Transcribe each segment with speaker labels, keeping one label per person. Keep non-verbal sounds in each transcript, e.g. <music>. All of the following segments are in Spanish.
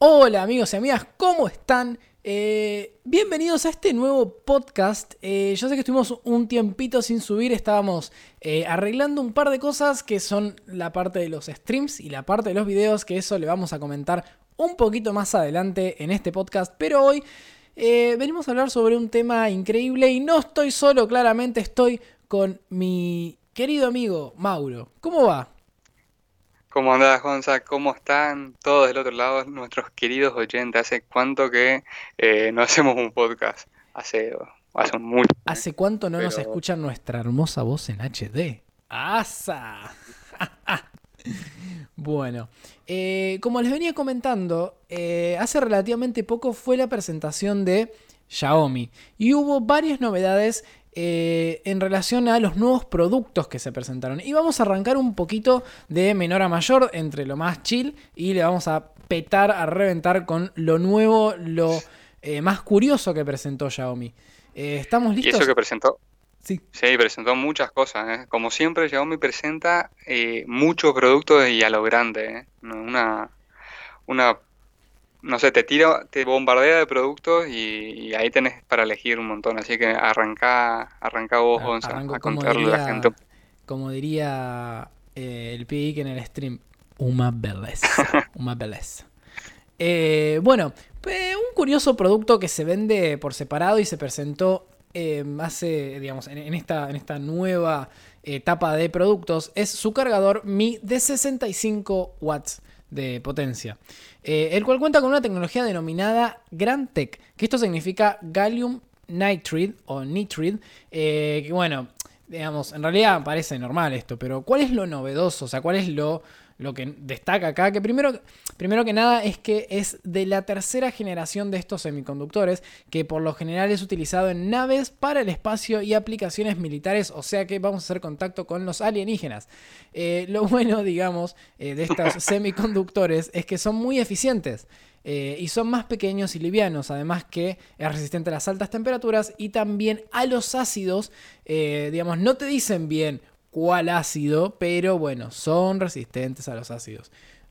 Speaker 1: Hola amigos y amigas, ¿cómo están? Eh, bienvenidos a este nuevo podcast. Eh, yo sé que estuvimos un tiempito sin subir, estábamos eh, arreglando un par de cosas que son la parte de los streams y la parte de los videos, que eso le vamos a comentar un poquito más adelante en este podcast, pero hoy venimos a hablar sobre un tema increíble y no estoy solo, claramente estoy con mi querido amigo Mauro. ¿Cómo va?
Speaker 2: ¿Cómo andás, Gonza? ¿Cómo están todos del otro lado, nuestros queridos oyentes? ¿Hace cuánto que eh, no hacemos un podcast? Hace, hace mucho.
Speaker 1: ¿Hace cuánto no nos escuchan nuestra hermosa voz en HD? ¡Asa! <laughs> bueno, eh, como les venía comentando, eh, hace relativamente poco fue la presentación de Xiaomi y hubo varias novedades eh, en relación a los nuevos productos que se presentaron. Y vamos a arrancar un poquito de menor a mayor, entre lo más chill, y le vamos a petar, a reventar con lo nuevo, lo eh, más curioso que presentó Xiaomi. Eh, ¿Estamos listos?
Speaker 2: ¿Y eso que presentó? Sí. Sí, presentó muchas cosas. Como siempre, Xiaomi presenta muchos productos y a lo grande. Una, una no sé, te tira, te bombardea de productos y, ahí tenés para elegir un montón. Así que arranca, arranca vos, Gonza, a contarle a la gente.
Speaker 1: Como diría eh, el PIC en el stream, una belleza. <laughs> una belleza. Eh, bueno, un curioso producto que se vende por separado y se presentó eh, hace, digamos, en, esta, en esta nueva etapa de productos es su cargador Mi de 65 watts de potencia. Eh, el cual cuenta con una tecnología denominada GrandTech, que esto significa Gallium Nitride o Nitride, eh, que bueno, digamos, en realidad parece normal esto, pero ¿cuál es lo novedoso? O sea, ¿cuál es lo lo que destaca acá, que primero, primero que nada es que es de la tercera generación de estos semiconductores, que por lo general es utilizado en naves para el espacio y aplicaciones militares, o sea que vamos a hacer contacto con los alienígenas. Eh, lo <laughs> bueno, digamos, eh, de estos <laughs> semiconductores es que son muy eficientes. Eh, y son más pequeños y livianos, además que es resistente a las altas temperaturas y también a los ácidos, digamos, no te dicen bien cuál ácido, pero bueno, son resistentes a los ácidos.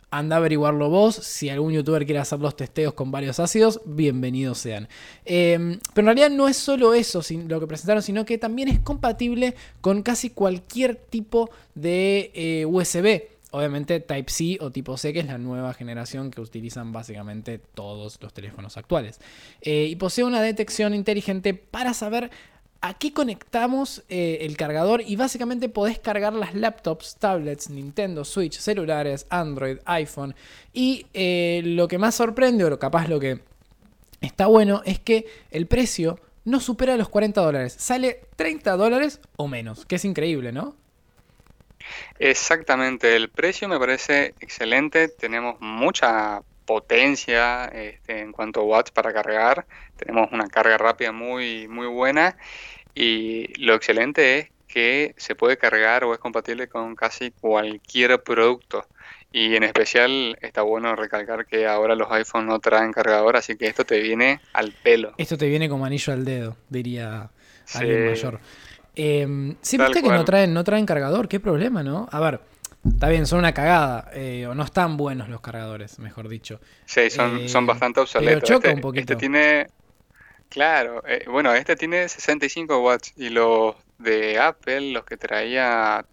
Speaker 1: Anda a averiguarlo vos. Si algún youtuber quiere hacer los testeos con varios ácidos, bienvenidos sean. Em, pero en realidad no es solo eso lo que presentaron, sino que también es compatible con casi cualquier tipo de eh, USB. Obviamente Type-C o tipo C, que es la nueva generación que utilizan básicamente todos los teléfonos actuales. Eh, y posee una detección inteligente para saber aquí conectamos eh, el cargador y básicamente podés cargar las laptops, tablets, Nintendo, Switch, celulares, Android, iPhone. Y eh, lo que más sorprende, o capaz lo que está bueno, es que el precio no supera los 40 dólares. Sale 30 dólares o menos, que es increíble, ¿no?
Speaker 2: Exactamente, el precio me parece excelente. Tenemos mucha potencia este, en cuanto a watts para cargar. Tenemos una carga rápida muy, muy buena y lo excelente es que se puede cargar o es compatible con casi cualquier producto. Y en especial está bueno recalcar que ahora los iPhones no traen cargador, así que esto te viene al pelo.
Speaker 1: Esto te viene como anillo al dedo, diría alguien mayor. Eh, sí, viste que no traen, no traen cargador, qué problema, ¿no? A ver, Está bien, son una cagada, eh, o no están buenos los cargadores, mejor dicho.
Speaker 2: Sí, son, son eh, bastante obsoletos.
Speaker 1: Pero choca este, un poquito.
Speaker 2: Este tiene, claro, eh, bueno, este tiene 65 watts y los de Apple, los que traía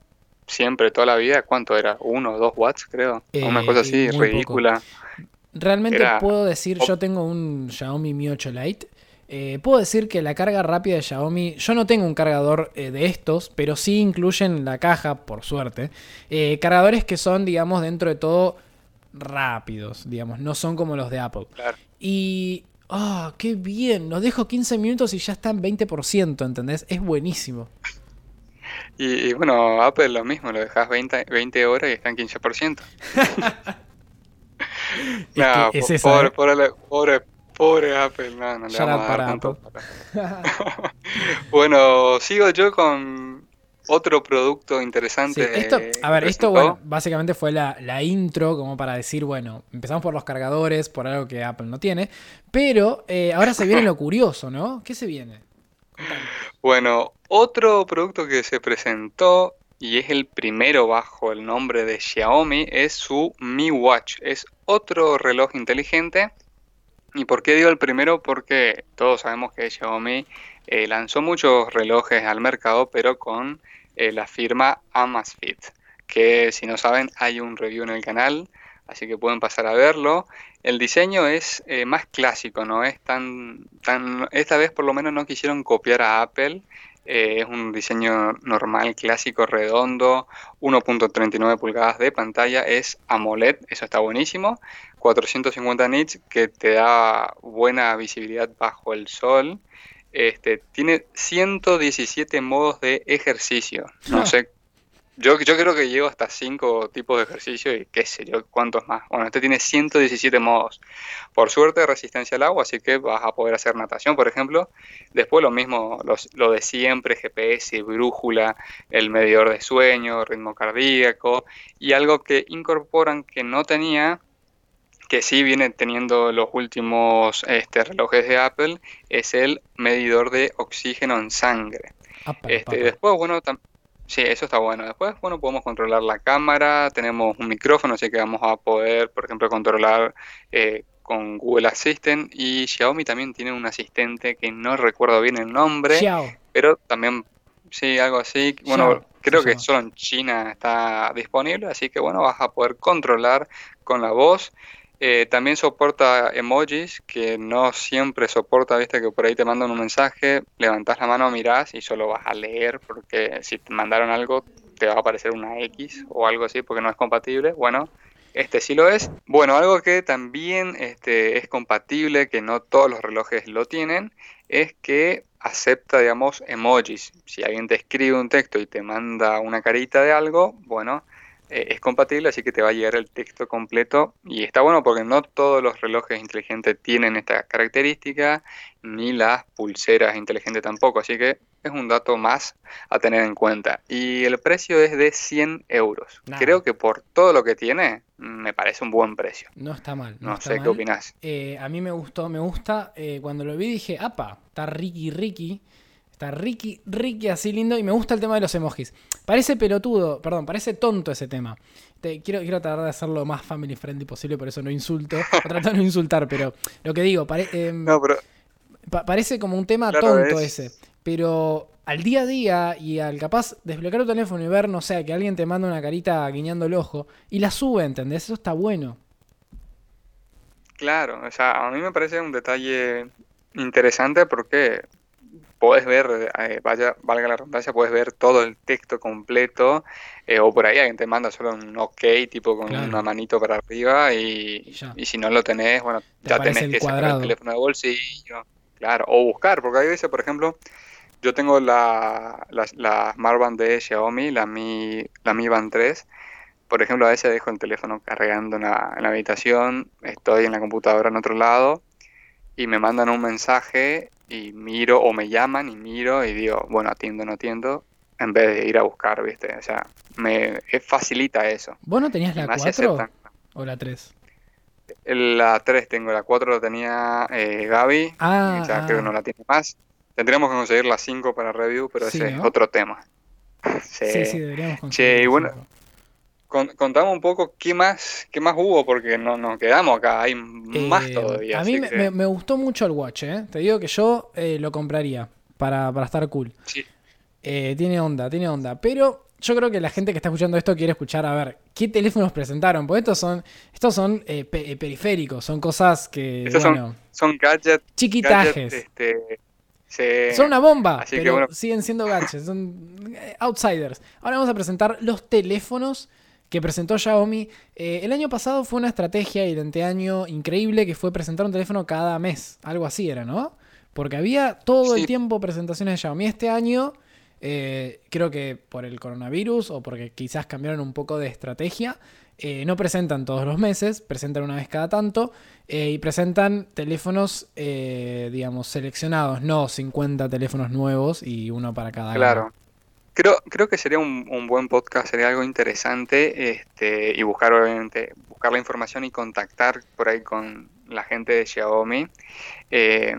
Speaker 2: siempre toda la vida, ¿cuánto era? ¿Uno o dos watts, creo? una cosa así, ridícula.
Speaker 1: Realmente puedo decir, yo tengo un Xiaomi Mi 8 Lite eh, puedo decir que la carga rápida de Xiaomi, yo no tengo un cargador eh, de estos, pero sí incluyen la caja, por suerte, eh, cargadores que son, digamos, dentro de todo rápidos, digamos, no son como los de Apple. Y, ah, qué bien, los dejo 15 minutos y ya está en 20%, ¿entendés? Es buenísimo.
Speaker 2: Y, bueno, Apple lo mismo, lo dejas 20, 20 horas y está en 15%. <laughs> <laughs> no, es pobre, pobre, Pobre Apple, no, no le vamos a dar <laughs> bueno, sigo yo con otro producto interesante.
Speaker 1: esto, a ver, esto bueno, básicamente fue la, intro como para decir, bueno, empezamos por los cargadores, por algo que Apple no tiene, pero eh, ahora se viene lo curioso, ¿no? ¿Qué se viene?
Speaker 2: Bueno, otro producto que se presentó y es el primero bajo el nombre de Xiaomi, es su Mi Watch. Es otro reloj inteligente. ¿Y por qué digo el primero? Porque todos sabemos que Xiaomi eh, lanzó muchos relojes al mercado, pero con eh, la firma Amazfit, que si no saben hay un review en el canal, así que pueden pasar a verlo. El diseño es eh, más clásico, no es tan, tan, esta vez por lo menos no quisieron copiar a Apple es un diseño normal, clásico, redondo, 1.39 pulgadas de pantalla, es AMOLED, eso está buenísimo, 450 nits que te da buena visibilidad bajo el sol. Este, tiene 117 modos de ejercicio. No ah. sé yo, yo creo que llego hasta 5 tipos de ejercicio y qué sé yo, cuántos más. Bueno, este tiene 117 modos. Por suerte, resistencia al agua, así que vas a poder hacer natación, por ejemplo. Después lo mismo, lo de siempre, GPS, brújula, el medidor de sueño, ritmo cardíaco y algo que incorporan que no tenía, que sí viene teniendo los últimos este, relojes de Apple, es el medidor de oxígeno en sangre. este, después, bueno, Sí, eso está bueno. Después, bueno, podemos controlar la cámara, tenemos un micrófono, así que vamos a poder, por ejemplo, controlar eh, con Google Assistant. Y Xiaomi también tiene un asistente que no recuerdo bien el nombre, pero también, sí, algo así. Bueno, creo que solo en China está disponible, así que bueno, vas a poder controlar con la voz. Eh, también soporta emojis que no siempre soporta, viste que por ahí te mandan un mensaje, levantas la mano, mirás y solo vas a leer porque si te mandaron algo te va a aparecer una X o algo así porque no es compatible. Bueno, este sí lo es. Bueno, algo que también este, es compatible, que no todos los relojes lo tienen, es que acepta, digamos, emojis. Si alguien te escribe un texto y te manda una carita de algo, bueno, eh, es compatible, así que te va a llegar el texto completo. Y está bueno porque no todos los relojes inteligentes tienen esta característica, ni las pulseras inteligentes tampoco. Así que es un dato más a tener en cuenta. Y el precio es de 100 euros. Creo que por todo lo que tiene, me parece un buen precio.
Speaker 1: No está mal.
Speaker 2: No,
Speaker 1: sé
Speaker 2: qué opinas.
Speaker 1: Eh, a mí me gustó, me gusta. Eh, cuando lo vi dije, apa, está Ricky Ricky. Está Ricky, Ricky así lindo y me gusta el tema de los emojis. Parece pelotudo, perdón, parece tonto ese tema. quiero, quiero tratar de hacerlo más family friendly posible, por eso no insulto. O tratar de no insultar, pero lo que digo, em, parece como un tema tonto ese. Pero al día a día y al capaz desbloquear tu teléfono y ver, no sé, que alguien te manda una carita guiñando el ojo y la sube, ¿entendés? Eso está bueno.
Speaker 2: Claro, o sea, a mí me parece un detalle interesante porque puedes ver, eh, vaya, valga la redundancia, puedes ver todo el texto completo, eh, o por ahí alguien te manda solo un ok, tipo con una manito para arriba, y, y, si no lo tenés, bueno, ya tenés que sacar el teléfono de bolsillo, claro, o buscar, porque hay veces, por ejemplo, yo tengo la, la, la Smart Band de Xiaomi, la Mi, la Mi Band 3, por ejemplo, a veces dejo el teléfono cargando en la, en la habitación, estoy en la computadora en otro lado, y me mandan un mensaje y miro o me llaman y miro y digo, bueno, atiendo, no atiendo, en vez de ir a buscar, ¿viste? O sea, me facilita eso.
Speaker 1: ¿Vos no tenías la 4 o la 3?
Speaker 2: La 3 tengo, la 4 la tenía eh, Gaby, ah, sea, creo que ah. no la tiene más. Tendríamos que conseguir la 5 para review, pero ese es otro tema. <laughs>
Speaker 1: sí, sí, deberíamos conseguir.
Speaker 2: y bueno, contamos un poco qué más, qué más hubo, porque no nos quedamos acá, hay más eh, todavía.
Speaker 1: A mí me, gustó mucho el Watch, ¿eh? te digo que yo eh, lo compraría para, estar cool.
Speaker 2: Sí.
Speaker 1: Eh, tiene onda, tiene onda, pero yo creo que la gente que está escuchando esto quiere escuchar a ver qué teléfonos presentaron, porque estos son, estos son periféricos, son cosas que...
Speaker 2: son, son gadgets.
Speaker 1: Chiquitajes. Este, son una bomba, pero siguen siendo gadgets, son outsiders. Ahora vamos a presentar los teléfonos que presentó Xiaomi. Eh, el año pasado fue una estrategia y de año increíble que fue presentar un teléfono cada mes. Algo así era, ¿no? Porque había todo el tiempo presentaciones de Xiaomi. Este año, eh, creo que por el coronavirus o porque quizás cambiaron un poco de estrategia, eh, no presentan todos los meses, presentan una vez cada tanto y presentan teléfonos, digamos, seleccionados, no 50 teléfonos nuevos y uno para cada
Speaker 2: Claro. Creo, creo que sería un, buen podcast, sería algo interesante este, y buscar, obviamente, buscar la información y contactar por ahí con la gente de Xiaomi. Eh,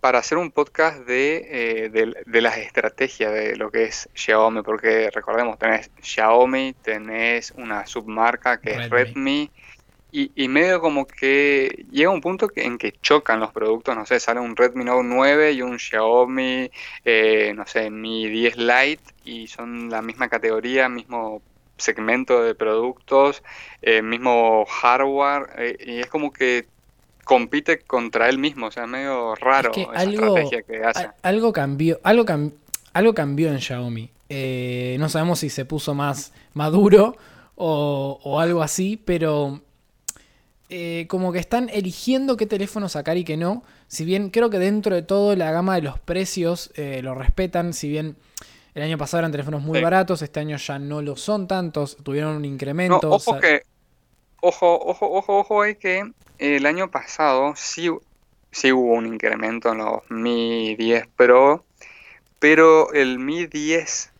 Speaker 2: para hacer un podcast de, eh, de, las estrategias de lo que es Xiaomi, porque recordemos, tenés Xiaomi, tenés una submarca que es Redmi, y, y, medio como que llega un punto en que chocan los productos, no sé, sale un Redmi Note 9 y un Xiaomi, eh, no sé, Mi 10 Lite, y son la misma categoría, mismo segmento de productos, eh, mismo hardware, y es como que compite contra él mismo, o sea, es medio raro esa
Speaker 1: algo,
Speaker 2: estrategia que hace.
Speaker 1: Algo cambió, algo, algo cambió en Xiaomi. Eh, no sabemos si se puso más maduro o, algo así, pero eh, como que están eligiendo qué teléfono sacar y qué no. Si bien creo que dentro de todo la gama de los precios eh, lo respetan, si bien el año pasado eran teléfonos muy baratos, este año ya no lo son tantos, tuvieron un incremento.
Speaker 2: ojo que, ojo, ojo, ojo, ojo, hay que el año pasado sí, sí hubo un incremento en los Mi 10 Pro, pero el Mi 10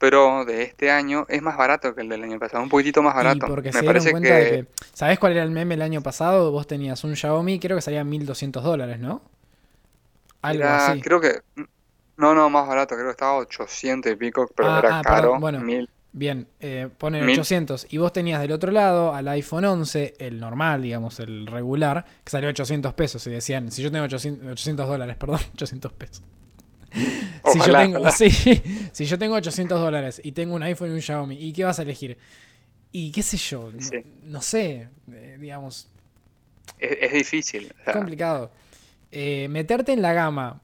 Speaker 2: Pro de este año es más barato que el del año pasado, un poquitito más barato.
Speaker 1: porque Me parece que... ¿Sabés cuál era el meme el año pasado? Vos tenías un Xiaomi, creo que salía 1200 dólares, ¿no?
Speaker 2: Algo así. Creo que. No, no, más barato, creo que estaba 800 y pico, pero ah, era ah, caro.
Speaker 1: bueno, Bien, eh, ponen 800 y vos tenías del otro lado al iPhone 11, el normal, digamos, el regular, que salió 800 pesos y decían, si yo tengo 800, dólares, <laughs> perdón, 800 pesos. <laughs> si, yo tengo, si yo tengo 800 dólares y tengo un iPhone y un Xiaomi, ¿y qué vas a elegir? Y qué sé yo, no, sé, eh, digamos.
Speaker 2: Es, difícil.
Speaker 1: Es complicado. Eh, meterte en la gama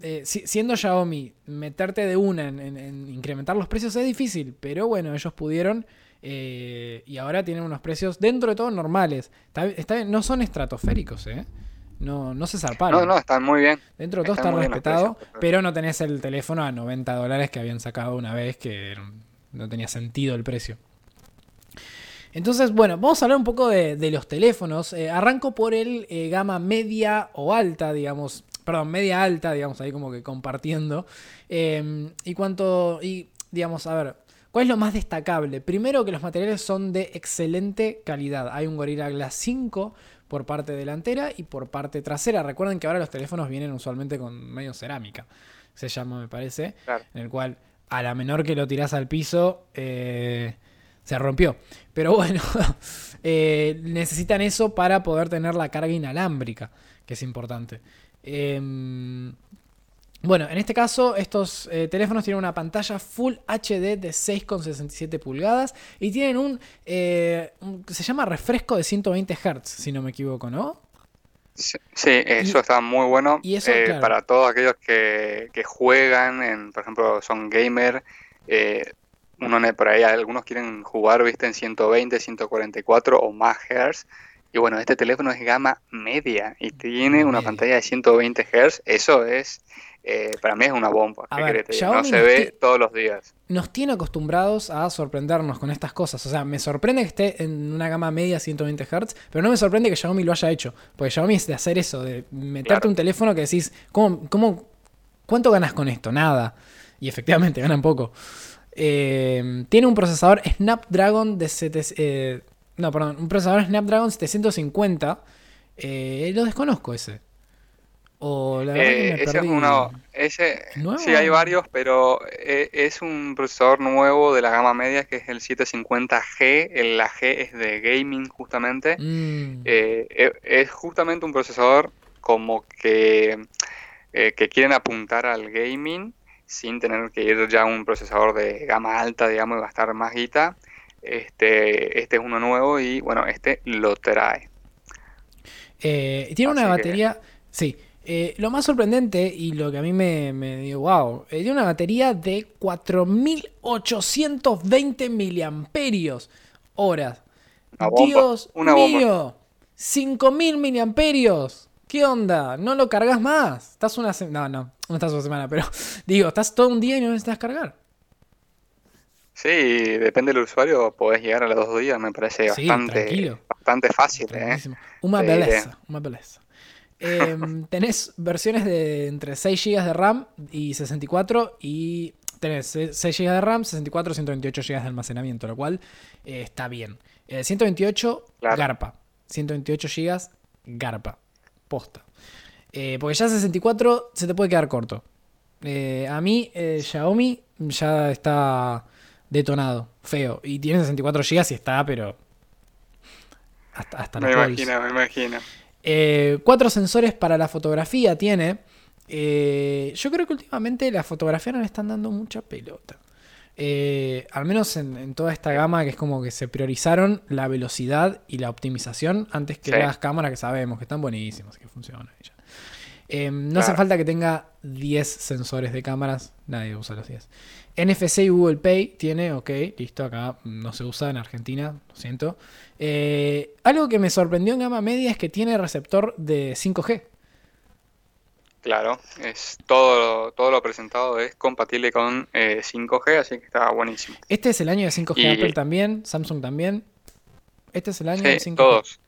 Speaker 1: eh, siendo Xiaomi, meterte de una en, incrementar los precios es difícil, pero bueno, ellos pudieron y ahora tienen unos precios dentro de todo normales. no son estratosféricos, ¿eh? No, no se zarparon.
Speaker 2: No, no, están muy bien.
Speaker 1: Dentro de todo está respetado, pero no tenés el teléfono a 90 dólares que habían sacado una vez, que no tenía sentido el precio. Entonces, bueno, vamos a hablar un poco de, los teléfonos. Eh, arranco por el gama media o alta, digamos perdón, media alta, digamos, ahí como que compartiendo. Em, y cuanto, y digamos, a ver, ¿cuál es lo más destacable? Primero que los materiales son de excelente calidad. Hay un Gorilla Glass 5 por parte delantera y por parte trasera. Recuerden que ahora los teléfonos vienen usualmente con medio cerámica, se llama, me parece, en el cual a la menor que lo tirás al piso, eh, se rompió. Pero bueno, <laughs> eh, necesitan eso para poder tener la carga inalámbrica, que es importante. Em, bueno, en este caso estos eh, teléfonos tienen una pantalla Full HD de 6,67 pulgadas y tienen eh, un, se llama refresco de 120 Hz, si no me equivoco, ¿no?
Speaker 2: Sí, eso está muy bueno y eh, para todos aquellos que, juegan, en, por ejemplo, son gamer. uno por ahí, algunos quieren jugar, viste, en 120, 144 o más Hz y bueno, este teléfono es gama media y tiene una pantalla de 120 Hz. Eso es, eh, para mí es una bomba. no se ve todos los días.
Speaker 1: Nos tiene acostumbrados a sorprendernos con estas cosas. O sea, me sorprende que esté en una gama media 120 Hz, pero no me sorprende que Xiaomi lo haya hecho. Porque Xiaomi es de hacer eso, de meterte un teléfono que decís, ¿cómo, cómo, ¿cuánto ganas con esto? Nada. Y efectivamente, <laughs> ganan poco. Eh, tiene un procesador Snapdragon de 7, no, perdón, un procesador Snapdragon 750. Eh, lo desconozco ese. O la verdad que me
Speaker 2: eh, ese es uno. Ese, sí, hay varios, pero eh, es un procesador nuevo de la gama media que es el 750G. El, la G es de gaming, justamente. Mm. es justamente un procesador como que, que quieren apuntar al gaming sin tener que ir ya a un procesador de gama alta, digamos, y gastar más guita. Este, este es uno nuevo y bueno, este lo trae.
Speaker 1: Eh, tiene una batería, sí. Eh, lo más sorprendente y lo que a mí me, me dio wow, eh, tiene una batería de 4820 miliamperios horas. Dios mío, 5000 miliamperios. ¿Qué onda? ¿No lo cargas más? Estás una semana. No, no, no estás una semana, pero <laughs> digo, estás todo un día y no necesitas cargar.
Speaker 2: Sí, depende del usuario, podés llegar a los dos días, me parece bastante, bastante fácil. ¿eh?
Speaker 1: Una belleza, una belleza. Em, <laughs> tenés versiones de entre 6 GB de RAM y 64 y tenés 6 GB de RAM, 64, 128 GB de almacenamiento, lo cual eh, está bien. 128 eh, garpa, 128 GB garpa, posta. Eh, porque ya 64 se te puede quedar corto. Eh, a mí, eh, Xiaomi ya está detonado, feo. Y tiene 64 GB y está, pero. Hasta, hasta
Speaker 2: Me imagino, me imagino.
Speaker 1: Eh, cuatro sensores para la fotografía tiene. Eh, yo creo que últimamente la fotografía no le están dando mucha pelota. Eh, al menos en, en toda esta gama que es como que se priorizaron la velocidad y la optimización antes que
Speaker 2: Sí.
Speaker 1: las cámaras que sabemos que están buenísimas, que funcionan. y. Eh, no hace falta que tenga 10 sensores de cámaras, nadie usa los 10. NFC y Google Pay tiene, ok, listo, acá no se usa en Argentina, lo siento. Eh, algo que me sorprendió en gama media es que tiene receptor de 5G.
Speaker 2: Claro, es todo, todo lo presentado es compatible con eh, 5G, así que está buenísimo.
Speaker 1: Este es el año de 5G,
Speaker 2: Y-
Speaker 1: Apple también, Samsung también. Este es el año de
Speaker 2: Sí,
Speaker 1: 5G.
Speaker 2: todos.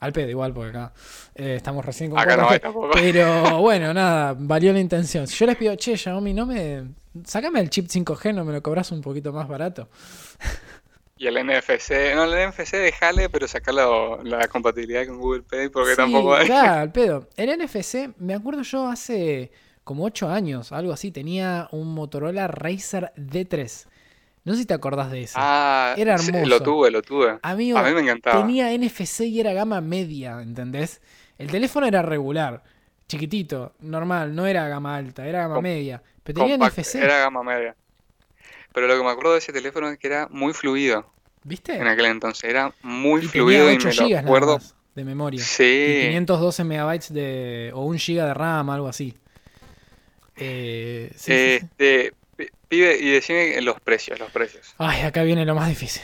Speaker 1: Al pedo igual, porque acá eh, estamos recién con
Speaker 2: Acá no
Speaker 1: 4G.
Speaker 2: hay.
Speaker 1: Pero <laughs> bueno, nada, valió la intención. Si yo les pido, che, Xiaomi, no me. Sácame el chip 5G, no me lo cobras un poquito más barato.
Speaker 2: Y el NFC, no, el NFC déjale, pero sacarlo la compatibilidad con Google Pay porque
Speaker 1: Sí,
Speaker 2: tampoco hay.
Speaker 1: Claro, <laughs> al pedo. El NFC, me acuerdo yo hace como 8 años, algo así, tenía un Motorola Razer D3. No sé si te acordás de ese.
Speaker 2: Ah,
Speaker 1: Era
Speaker 2: sí,
Speaker 1: hermoso.
Speaker 2: lo tuve, lo tuve.
Speaker 1: Amigo,
Speaker 2: A mí me encantaba.
Speaker 1: tenía NFC y era gama media, ¿entendés? El teléfono era regular, chiquitito, normal, no era gama alta, era gama
Speaker 2: Com-
Speaker 1: media. Pero tenía
Speaker 2: Compact,
Speaker 1: NFC,
Speaker 2: Era gama media. Pero lo que me acuerdo de ese teléfono es que era muy fluido
Speaker 1: ¿viste?
Speaker 2: en aquel entonces. Era muy
Speaker 1: Y
Speaker 2: fluido
Speaker 1: tenía
Speaker 2: y
Speaker 1: 8
Speaker 2: me lo
Speaker 1: GB nada
Speaker 2: acuerdo.
Speaker 1: más de memoria. Y
Speaker 2: Sí,
Speaker 1: 512 megabytes de. o 1 GB de RAM, algo así. Eh, sí, sí, sí.
Speaker 2: este, pibe, y decime los precios, los precios.
Speaker 1: Ay, acá viene lo más difícil.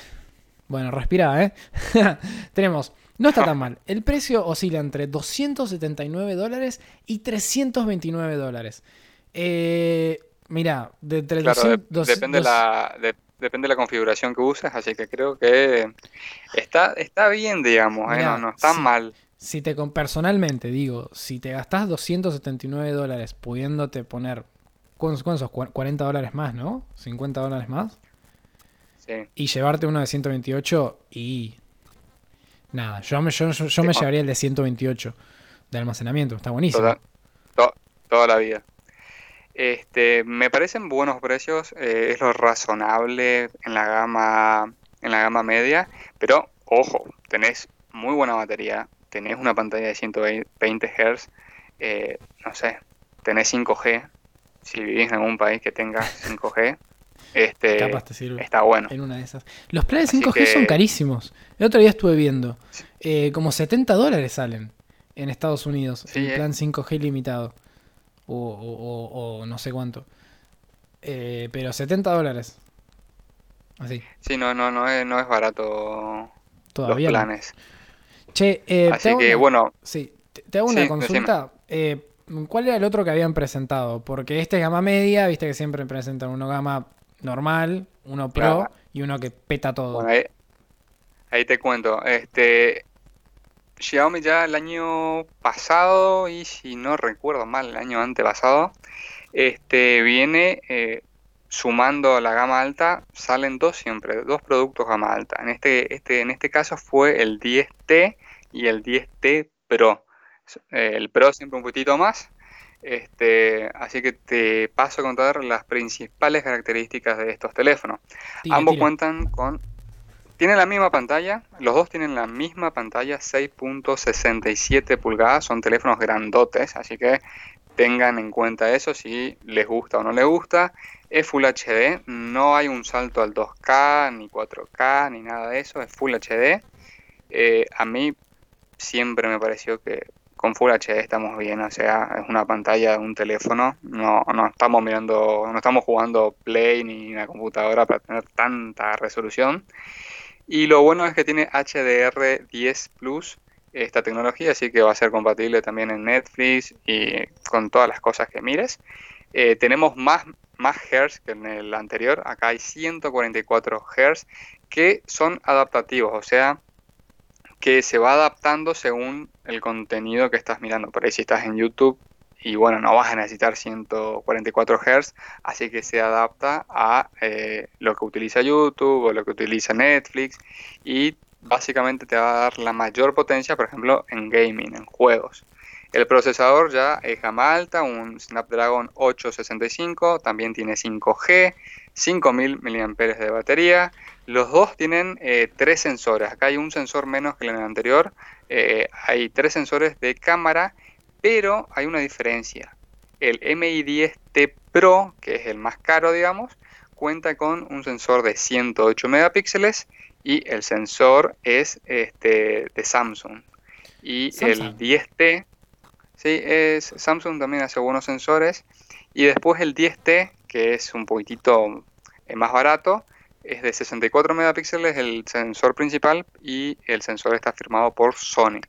Speaker 1: Bueno, respira, ¿eh? <laughs> Tenemos, no está tan <laughs> mal. El precio oscila entre 279 dólares y 329 dólares. Eh, mira, de entre
Speaker 2: Claro, de-
Speaker 1: 200,
Speaker 2: depende la, de- depende la configuración que uses, así que creo que está, está bien, digamos, ¿eh? No, no está mal.
Speaker 1: Si te, personalmente digo, si te gastás 279 dólares pudiéndote poner, ¿cuántos, cuántos? Cu- 40 dólares más, ¿no? 50 dólares más.
Speaker 2: Sí.
Speaker 1: Y llevarte uno de 128 y... Nada, yo me, yo, yo- yo me llevaría el de 128 de almacenamiento, está buenísimo.
Speaker 2: Toda, to- toda la vida. Este, me parecen buenos precios, eh, es lo razonable en la gama, en la gama media, pero ojo, tenés muy buena batería, tenés una pantalla de 120 Hz, eh, no sé, tenés 5G, si vivís en algún país que tenga <laughs> 5G, este,
Speaker 1: Capaz te sirve
Speaker 2: está bueno.
Speaker 1: en una de esas. Los planes
Speaker 2: Así
Speaker 1: 5G son carísimos. El otro día estuve viendo. eh, como 70 dólares salen en Estados Unidos.
Speaker 2: Sí,
Speaker 1: el
Speaker 2: eh.
Speaker 1: plan 5G limitado. O, o- o- o no sé cuánto. Eh, pero 70 dólares. Así,
Speaker 2: Sí, no, no, no es, no es barato
Speaker 1: todavía.
Speaker 2: los
Speaker 1: no.
Speaker 2: planes.
Speaker 1: Che, eh, te
Speaker 2: Así que
Speaker 1: una-
Speaker 2: bueno,
Speaker 1: Sí, te, te hago una
Speaker 2: Sí,
Speaker 1: consulta. ¿Cuál era el otro que habían presentado? Porque este es gama media, viste que siempre presentan uno gama normal, uno pro
Speaker 2: Claro.
Speaker 1: y uno que peta todo.
Speaker 2: Bueno, ahí, ahí te cuento. Este, Xiaomi ya el año pasado, y si no recuerdo mal, el año antepasado, este, viene eh, sumando la gama alta, salen dos siempre, dos productos gama alta. En este, este, en este caso fue el 10T y el 10T Pro. El Pro siempre un poquitito más. Este, así que te paso a contar las principales características de estos teléfonos.
Speaker 1: Tira,
Speaker 2: Ambos
Speaker 1: tira.
Speaker 2: cuentan con... Tienen la misma pantalla, los dos tienen la misma pantalla, 6.67 pulgadas, son teléfonos grandotes, así que tengan en cuenta eso si les gusta o no les gusta. Es Full HD, no hay un salto al 2K, ni 4K, ni nada de eso, es Full HD. Eh, a mí siempre me pareció que con Full HD estamos bien, o sea, es una pantalla de un teléfono, no, no estamos mirando, no estamos jugando Play ni una computadora para tener tanta resolución. Y lo bueno es que tiene HDR10 Plus esta tecnología, así que va a ser compatible también en Netflix y con todas las cosas que mires. Eh, tenemos más, más Hz que en el anterior, acá hay 144 Hz que son adaptativos, o sea, que se va adaptando según el contenido que estás mirando. Por ahí si estás en YouTube y bueno, no vas a necesitar 144 Hz, así que se adapta a eh, lo que utiliza YouTube o lo que utiliza Netflix y básicamente te va a dar la mayor potencia, por ejemplo, en gaming, en juegos. El procesador ya es gama alta, un Snapdragon 865, también tiene 5G, 5000 mAh de batería. Los dos tienen eh, tres sensores. Acá hay un sensor menos que en el anterior. Eh, hay tres sensores de cámara, pero hay una diferencia. El MI10T Pro, que es el más caro, digamos, cuenta con un sensor de 108 megapíxeles y el sensor es este, de Samsung. Y el 10T, sí, es Samsung también hace buenos sensores. Y después el 10T, que es un poquitito eh, más barato, es de 64 megapíxeles el sensor principal y el sensor está firmado por Sony.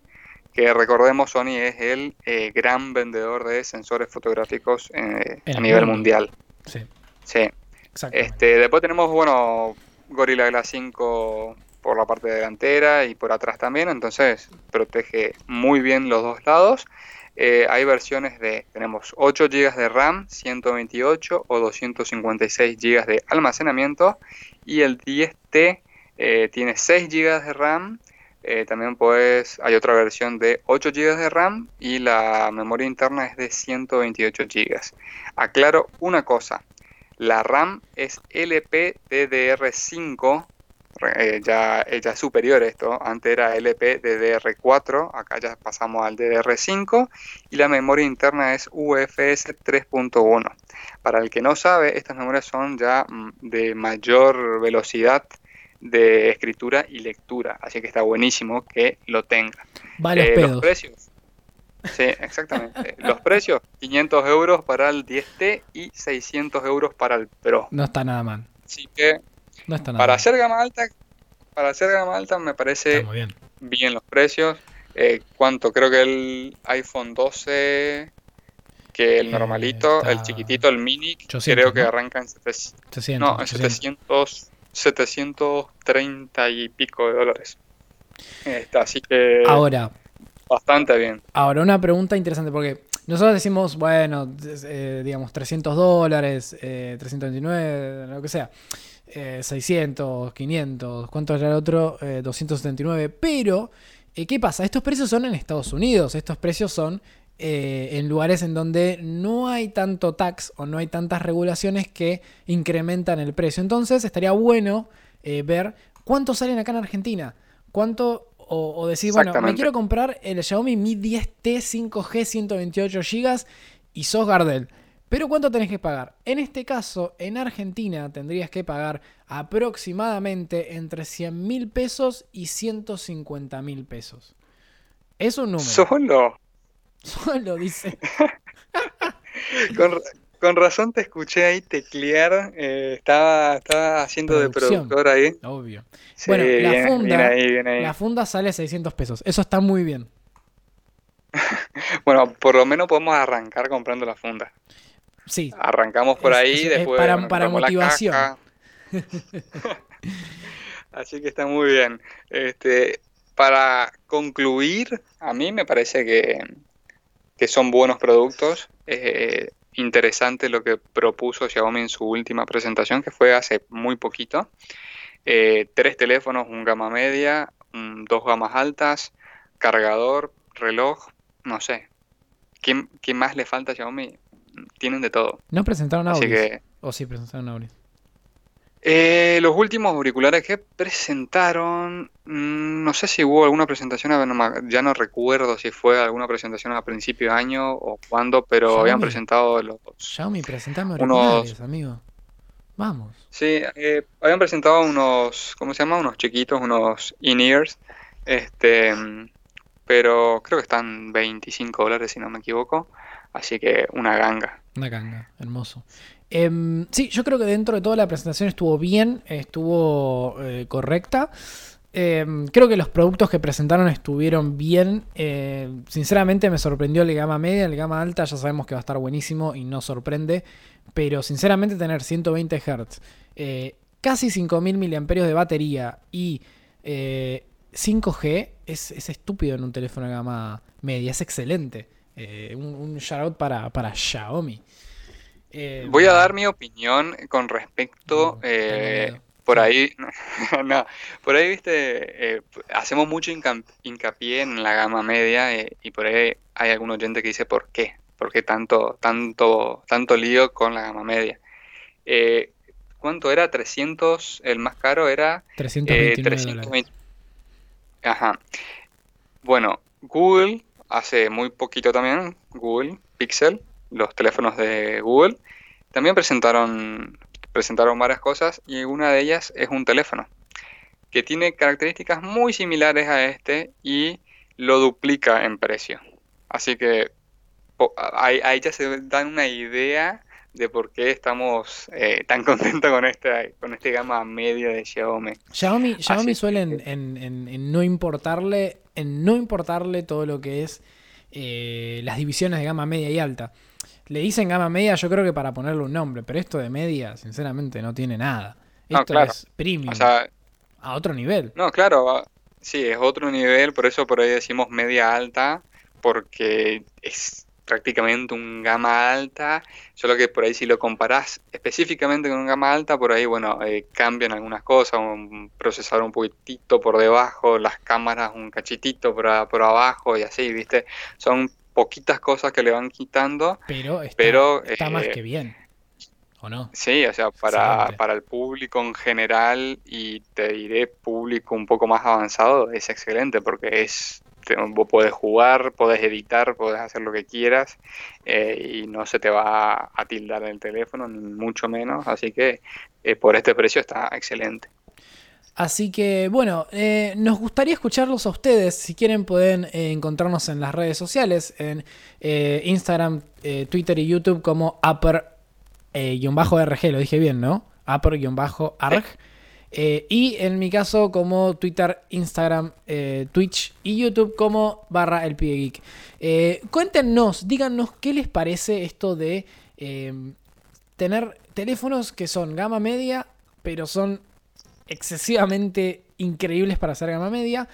Speaker 2: Que recordemos, Sony es el eh, gran vendedor de sensores fotográficos eh, a nivel mundial.
Speaker 1: Sí.
Speaker 2: Sí. Este, después tenemos, bueno, Gorilla Glass 5 por la parte delantera y por atrás también, entonces protege muy bien los dos lados. Eh, hay versiones de, tenemos 8 GB de RAM, 128 o 256 GB de almacenamiento y el 10T eh, tiene 6 GB de RAM. Eh, también pues hay otra versión de 8 GB de RAM y la memoria interna es de 128 GB. Aclaro una cosa, la RAM es LPDDR5, eh, ya, eh, ya, es superior esto. Antes era LPDDR4, acá ya pasamos al DDR5 y la memoria interna es UFS 3.1. Para el que no sabe, estas memorias son ya mm, de mayor velocidad de escritura y lectura, así que está buenísimo que lo tenga.
Speaker 1: Vale, los
Speaker 2: precios Sí, exactamente. <laughs> Los precios, 500 euros para el 10T y 600 euros para el Pro.
Speaker 1: No está nada mal.
Speaker 2: Así que no está nada para hacer gama alta, para hacer gama alta me parece bien. los precios. Eh, ¿Cuánto? Creo que el iPhone 12, que el eh, normalito, el chiquitito, el mini, creo que arranca en 700, no, en 700, 730 y pico de dólares. Está, así que...
Speaker 1: Ahora,
Speaker 2: Bastante bien.
Speaker 1: Ahora, una pregunta interesante, porque nosotros decimos, bueno, eh, digamos, 300 dólares, eh, 329, lo que sea, 600, eh, 500, ¿cuánto era el otro? 279, eh, pero, ¿qué pasa? Estos precios son en Estados Unidos, estos precios son en lugares en donde no hay tanto tax o no hay tantas regulaciones que incrementan el precio. Entonces, estaría bueno ver cuánto salen acá en Argentina. ¿Cuánto o, decir, bueno, me quiero comprar el Xiaomi Mi 10T 5G 128 GB y sos Gardel. Pero ¿cuánto tenés que pagar? En este caso, en Argentina tendrías que pagar aproximadamente entre 100 mil pesos y 150 mil pesos. Es un número.
Speaker 2: Solo. <laughs>
Speaker 1: Solo, dice. <laughs>
Speaker 2: con, razón te escuché ahí teclear. Eh, estaba, estaba haciendo de productor ahí.
Speaker 1: Obvio bueno, la, funda, la funda sale 600 pesos. Eso está muy bien. <laughs>
Speaker 2: bueno, por lo menos podemos arrancar comprando la funda.
Speaker 1: Sí.
Speaker 2: Arrancamos por ahí, después
Speaker 1: para, para motivación. <laughs>
Speaker 2: Así que está muy bien. Este, para concluir, a mí me parece que, que son buenos productos. Eh, interesante lo que propuso Xiaomi en su última presentación, que fue hace muy poquito. Eh, tres teléfonos, un gama media, dos gamas altas, cargador, reloj, no sé. ¿Qué, más le falta a Xiaomi? Tienen de todo.
Speaker 1: ¿No presentaron audio? ¿O sí presentaron audio?
Speaker 2: Eh, los últimos auriculares que presentaron, mm, no sé si hubo alguna presentación, ya no recuerdo si fue alguna presentación a principio de año o cuándo, pero habían presentado los...
Speaker 1: Xiaomi, presentame auriculares, amigo. Vamos.
Speaker 2: Sí, eh, habían presentado unos, ¿cómo se llama? Unos chiquitos, unos in-ears. Este, pero creo que están 25 dólares si no me equivoco. Así que una ganga.
Speaker 1: Una ganga, hermoso. Em, sí, yo creo que dentro de toda la presentación estuvo bien, estuvo eh, correcta. Em, creo que los productos que presentaron estuvieron bien. Eh, sinceramente me sorprendió el gama media, el gama alta ya sabemos que va a estar buenísimo y no sorprende. Pero sinceramente tener 120 Hz, eh, casi 5000 mAh de batería y 5G eh, es, estúpido en un teléfono de gama media, es excelente. Un, un shout para, para Xiaomi.
Speaker 2: Voy a dar mi opinión con respecto por ahí, <laughs> no, por ahí, viste, eh, hacemos mucho hincapié en la gama media eh, y por ahí hay algún oyente que dice, ¿por qué? ¿Por qué tanto, tanto, tanto lío con la gama media? Eh, ¿Cuánto era? 300, el más caro era...
Speaker 1: 329
Speaker 2: Ajá. Bueno, Google, hace muy poquito también, Google Pixel, los teléfonos de Google, también presentaron presentaron varias cosas y una de ellas es un teléfono que tiene características muy similares a este y lo duplica en precio. Así que ahí, ya se dan una idea de por qué estamos eh, tan <laughs> contentos con este, con este gama media de Xiaomi.
Speaker 1: Xiaomi, Xiaomi suele en, no importarle, en no importarle todo lo que es eh, las divisiones de gama media y alta. Le dicen gama media, yo creo que para ponerle un nombre, pero esto de media, sinceramente, no tiene nada. Esto es premium. a otro nivel.
Speaker 2: No, claro, sí, es otro nivel, por eso por ahí decimos media alta, porque es prácticamente un gama alta, solo que por ahí si lo comparás específicamente con un gama alta, por ahí, bueno, eh, cambian algunas cosas, un procesador un poquitito por debajo, las cámaras un cachitito por, por abajo y así, ¿viste? Son poquitas cosas que le van quitando.
Speaker 1: Pero está, pero, está más eh, que bien. ¿O no?
Speaker 2: Sí, o sea, para, para, el público en general y te diré público un poco más avanzado, es excelente porque es vos podés jugar, podés editar, podés hacer lo que quieras eh, y no se te va a tildar el teléfono, ni mucho menos. Así que eh, por este precio está excelente.
Speaker 1: Así que bueno, eh, nos gustaría escucharlos a ustedes. Si quieren pueden eh, encontrarnos en las redes sociales, en eh, Instagram, Twitter y YouTube como upper-rg, lo dije bien, ¿no? Upper-arg. y en mi caso como Twitter, Instagram, Twitch y YouTube como barra el pie geek. cuéntenos, díganos qué les parece esto de tener teléfonos que son gama media, pero son excesivamente increíbles para hacer gama media.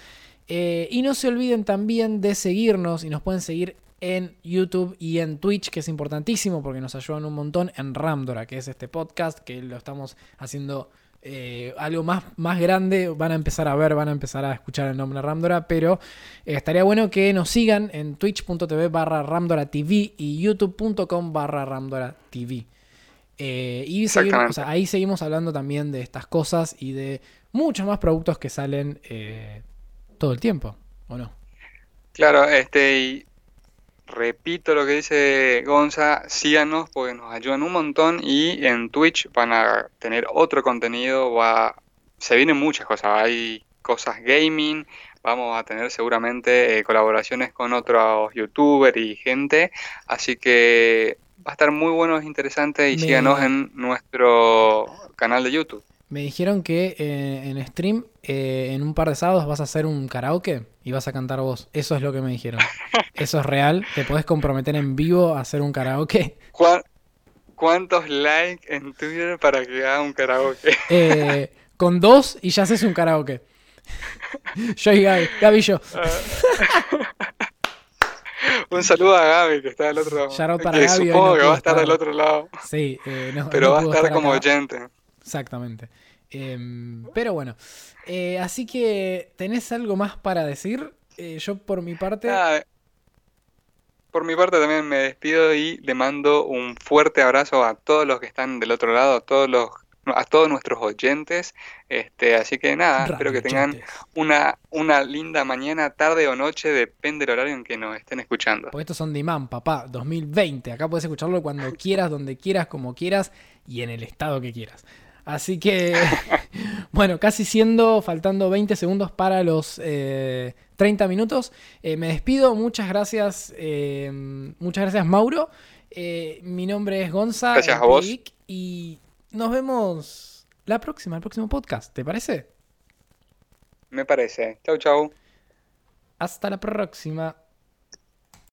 Speaker 1: Eh, y no se olviden también de seguirnos y nos pueden seguir en YouTube y en Twitch, que es importantísimo porque nos ayudan un montón en Ramdora, que es este podcast que lo estamos haciendo eh, algo más, más grande. Van a empezar a ver, van a empezar a escuchar el nombre Ramdora, pero eh, estaría bueno que nos sigan en twitch.tv barra Ramdora TV y youtube.com barra Ramdora TV. Eh, y ahí seguimos hablando también de estas cosas y de muchos más productos que salen todo el tiempo, ¿o no?
Speaker 2: Claro, este, y repito lo que dice Gonza, síganos porque nos ayudan un montón y en Twitch van a tener otro contenido, va, se vienen muchas cosas, hay cosas gaming, vamos a tener seguramente eh, colaboraciones con otros youtubers y gente, así que va a estar muy bueno, es interesante y síganos en nuestro canal de YouTube.
Speaker 1: Me dijeron que eh, en stream, eh, en un par de sábados, vas a hacer un karaoke y vas a cantar vos. Eso es lo que me dijeron. <laughs> ¿Eso es real? ¿Te podés comprometer en vivo a hacer un karaoke?
Speaker 2: ¿Cuántos likes en Twitter para que haga un karaoke?
Speaker 1: Eh, con dos y ya haces un karaoke. <laughs> Yo y Gaby. Gaby yo.
Speaker 2: Ah. <laughs> Un saludo a Gaby que está del otro lado.
Speaker 1: para que
Speaker 2: Supongo que va a estar, del otro lado.
Speaker 1: Sí,
Speaker 2: eh, no, pero va a estar, como oyente.
Speaker 1: Exactamente. Em, pero bueno, eh, así que, ¿tenés algo más para decir? Eh, yo por mi parte...
Speaker 2: por mi parte también me despido y le mando un fuerte abrazo a todos los que están del otro lado, a todos los a todos nuestros oyentes. Este, así que nada, espero que tengan una, una linda mañana, tarde o noche, depende del horario en que nos estén escuchando.
Speaker 1: Porque estos son Diman, papá, 2020. Acá puedes escucharlo cuando quieras, donde quieras, como quieras y en el estado que quieras. Así que, <laughs> bueno, casi siendo, faltando 20 segundos para los 30 eh, minutos. Eh, me despido, muchas gracias, eh, muchas gracias Mauro. mi nombre es Gonza.
Speaker 2: Gracias a vos.
Speaker 1: Y nos vemos la próxima, el próximo podcast. ¿Te parece?
Speaker 2: Me parece. Chau, chau.
Speaker 1: Hasta la próxima.